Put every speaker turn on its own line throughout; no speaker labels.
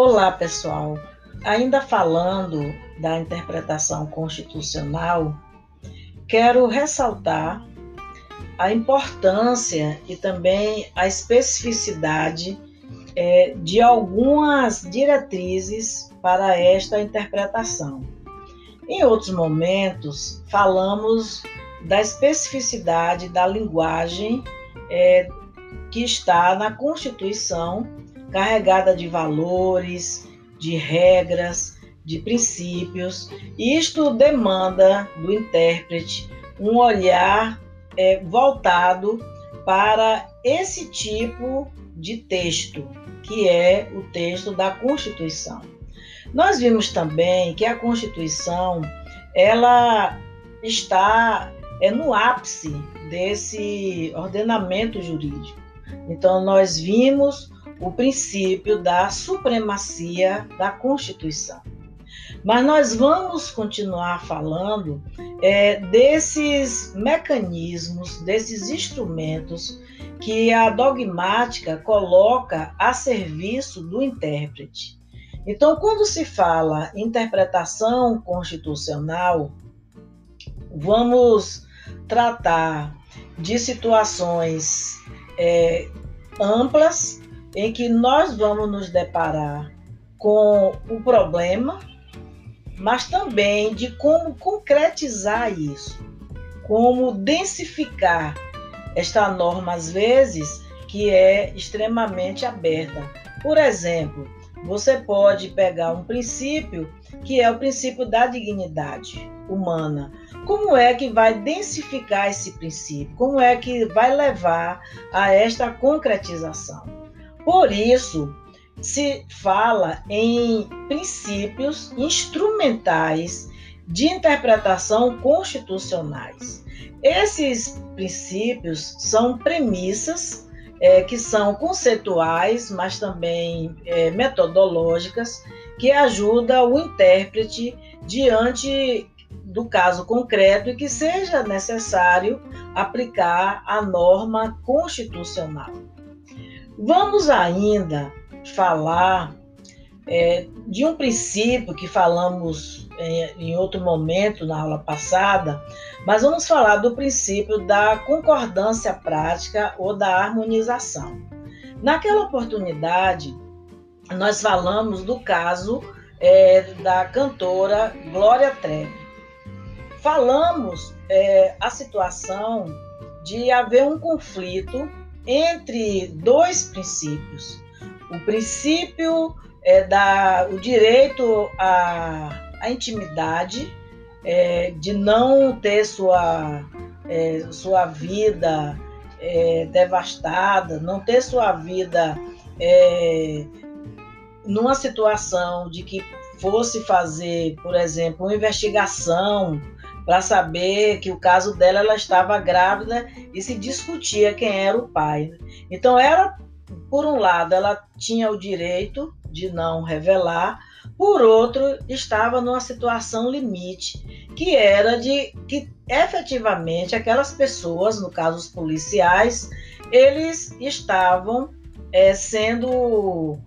Olá, pessoal. Ainda falando da interpretação constitucional, quero ressaltar a importância e também a especificidade é, de algumas diretrizes para esta interpretação. Em outros momentos, falamos da especificidade da linguagem é, que está na Constituição, carregada de valores, de regras, de princípios. Isto demanda do intérprete um olhar é, voltado para esse tipo de texto, que é o texto da Constituição. Nós vimos também que a Constituição ela está é no ápice desse ordenamento jurídico. Então nós vimos o princípio da supremacia da Constituição. Mas nós vamos continuar falando é, desses mecanismos, desses instrumentos que a dogmática coloca a serviço do intérprete. Então, quando se fala interpretação constitucional, vamos tratar de situações é, amplas em que nós vamos nos deparar com o problema, mas também de como concretizar isso, como densificar esta norma, às vezes, que é extremamente aberta. Por exemplo, você pode pegar um princípio que é o princípio da dignidade humana. Como é que vai densificar esse princípio? Como é que vai levar a esta concretização? Por isso, se fala em princípios instrumentais de interpretação constitucionais. Esses princípios são premissas é, que são conceituais, mas também é, metodológicas, que ajudam o intérprete diante do caso concreto e que seja necessário aplicar a norma constitucional. Vamos ainda falar é, de um princípio que falamos em, em outro momento na aula passada, mas vamos falar do princípio da concordância prática ou da harmonização. Naquela oportunidade, nós falamos do caso é, da cantora Glória Trevi. Falamos é, a situação de haver um conflito entre dois princípios. O princípio é da o direito à, à intimidade, é, de não ter sua, é, sua vida é, devastada, não ter sua vida é, numa situação de que fosse fazer, por exemplo, uma investigação para saber que o caso dela ela estava grávida e se discutia quem era o pai. Então era por um lado ela tinha o direito de não revelar, por outro estava numa situação limite, que era de que efetivamente aquelas pessoas, no caso os policiais, eles estavam é, sendo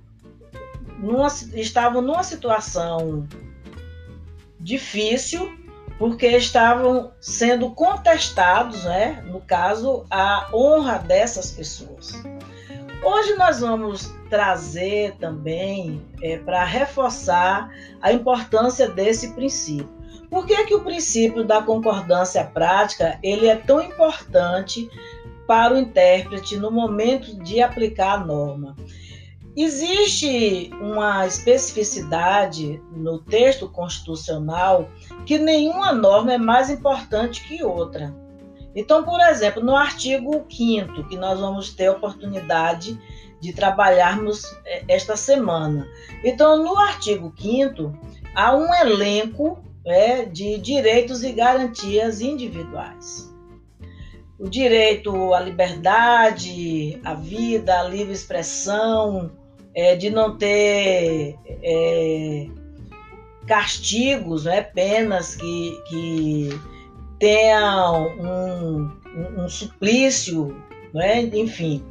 numa, estavam numa situação difícil porque estavam sendo contestados, né, no caso, a honra dessas pessoas. Hoje nós vamos trazer também é, para reforçar a importância desse princípio. Por que, que o princípio da concordância prática ele é tão importante para o intérprete no momento de aplicar a norma? Existe uma especificidade no texto constitucional que nenhuma norma é mais importante que outra. Então, por exemplo, no artigo 5 que nós vamos ter oportunidade de trabalharmos é, esta semana. Então, no artigo 5 há um elenco é, de direitos e garantias individuais. O direito à liberdade, à vida, à livre expressão, é, de não ter é, castigos, né, penas que, que tenham um, um, suplício, né, enfim.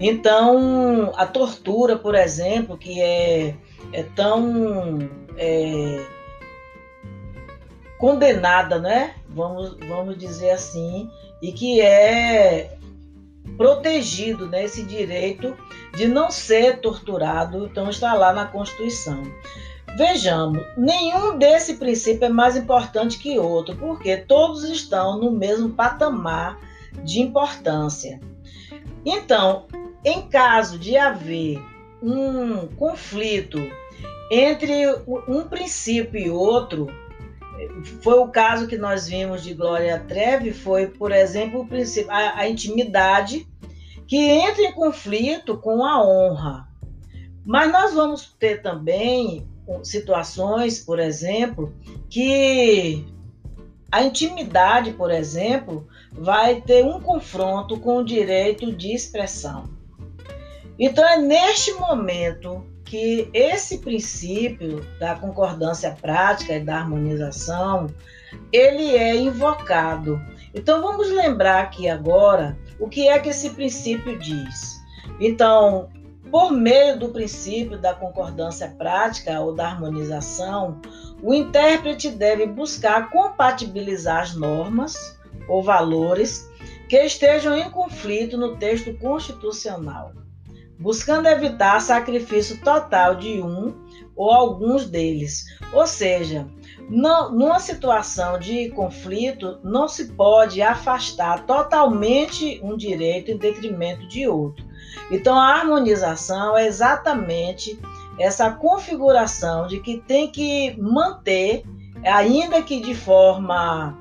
Então, a tortura, por exemplo, que é é tão é, condenada, né? Vamos, vamos dizer assim, e que é protegido né, esse direito de não ser torturado, então está lá na Constituição. Vejamos, nenhum desse princípio é mais importante que outro, porque todos estão no mesmo patamar de importância. Então, em caso de haver um conflito entre um princípio e outro, foi o caso que nós vimos de Glória Trevi, foi, por exemplo, o princípio, a, a intimidade que entra em conflito com a honra. Mas nós vamos ter também situações, por exemplo, que a intimidade, por exemplo, vai ter um confronto com o direito de expressão. Então é neste momento que esse princípio da concordância prática e da harmonização, ele é invocado. Então vamos lembrar aqui agora o que é que esse princípio diz. Então, por meio do princípio da concordância prática ou da harmonização, o intérprete deve buscar compatibilizar as normas ou valores que estejam em conflito no texto constitucional buscando evitar sacrifício total de um ou alguns deles. Ou seja, não, numa situação de conflito, não se pode afastar totalmente um direito em detrimento de outro. Então, a harmonização é exatamente essa configuração de que tem que manter, ainda que de forma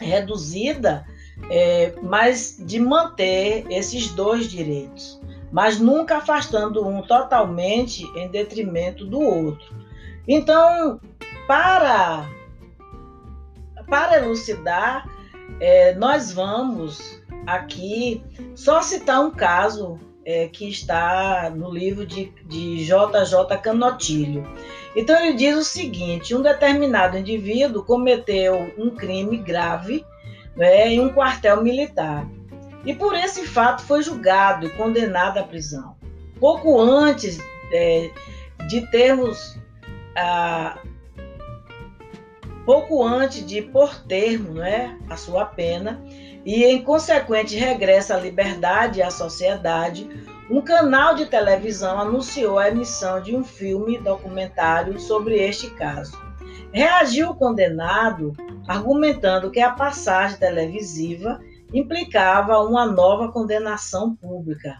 reduzida, é, mas de manter esses dois direitos mas nunca afastando um totalmente em detrimento do outro. Então, para, para elucidar, é, nós vamos aqui só citar um caso é, que está no livro de, de JJ Canotilho. Então, ele diz o seguinte: um determinado indivíduo cometeu um crime grave né, em um quartel militar e por esse fato foi julgado e condenado à prisão. Pouco antes é, de termos pouco antes de por termo né, a sua pena e em consequente regresso à liberdade e à sociedade, um canal de televisão anunciou a emissão de um filme documentário sobre este caso. Reagiu o condenado argumentando que a passagem televisiva implicava uma nova condenação pública,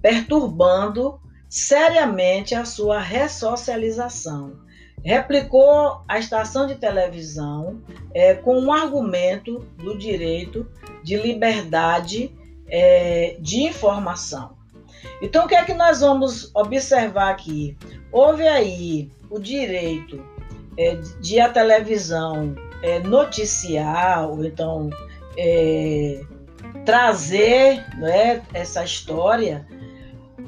perturbando seriamente a sua ressocialização. Replicou a estação de televisão é, com um argumento do direito de liberdade é, de informação. Então, o que é que nós vamos observar aqui? Houve aí o direito é, de a televisão é, noticiar, ou então é, trazer né, essa história.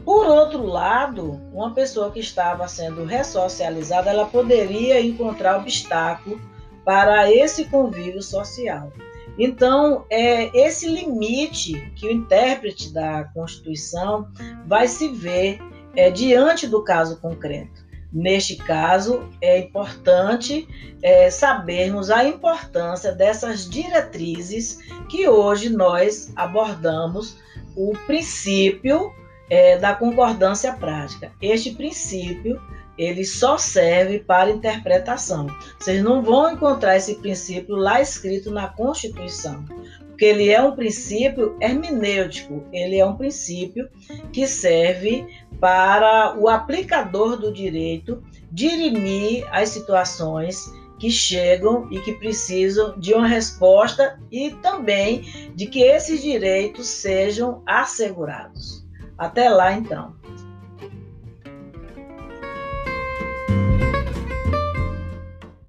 Por outro lado, uma pessoa que estava sendo ressocializada, ela poderia encontrar obstáculo para esse convívio social. Então, é esse limite que o intérprete da Constituição vai se ver é, diante do caso concreto. Neste caso, é importante é, sabermos a importância dessas diretrizes que hoje nós abordamos o princípio é, da concordância prática. Este princípio ele só serve para interpretação. Vocês não vão encontrar esse princípio lá escrito na Constituição, porque ele é um princípio hermenêutico, ele é um princípio que serve para o aplicador do direito dirimir as situações que chegam e que precisam de uma resposta e também de que esses direitos sejam assegurados. Até lá, então.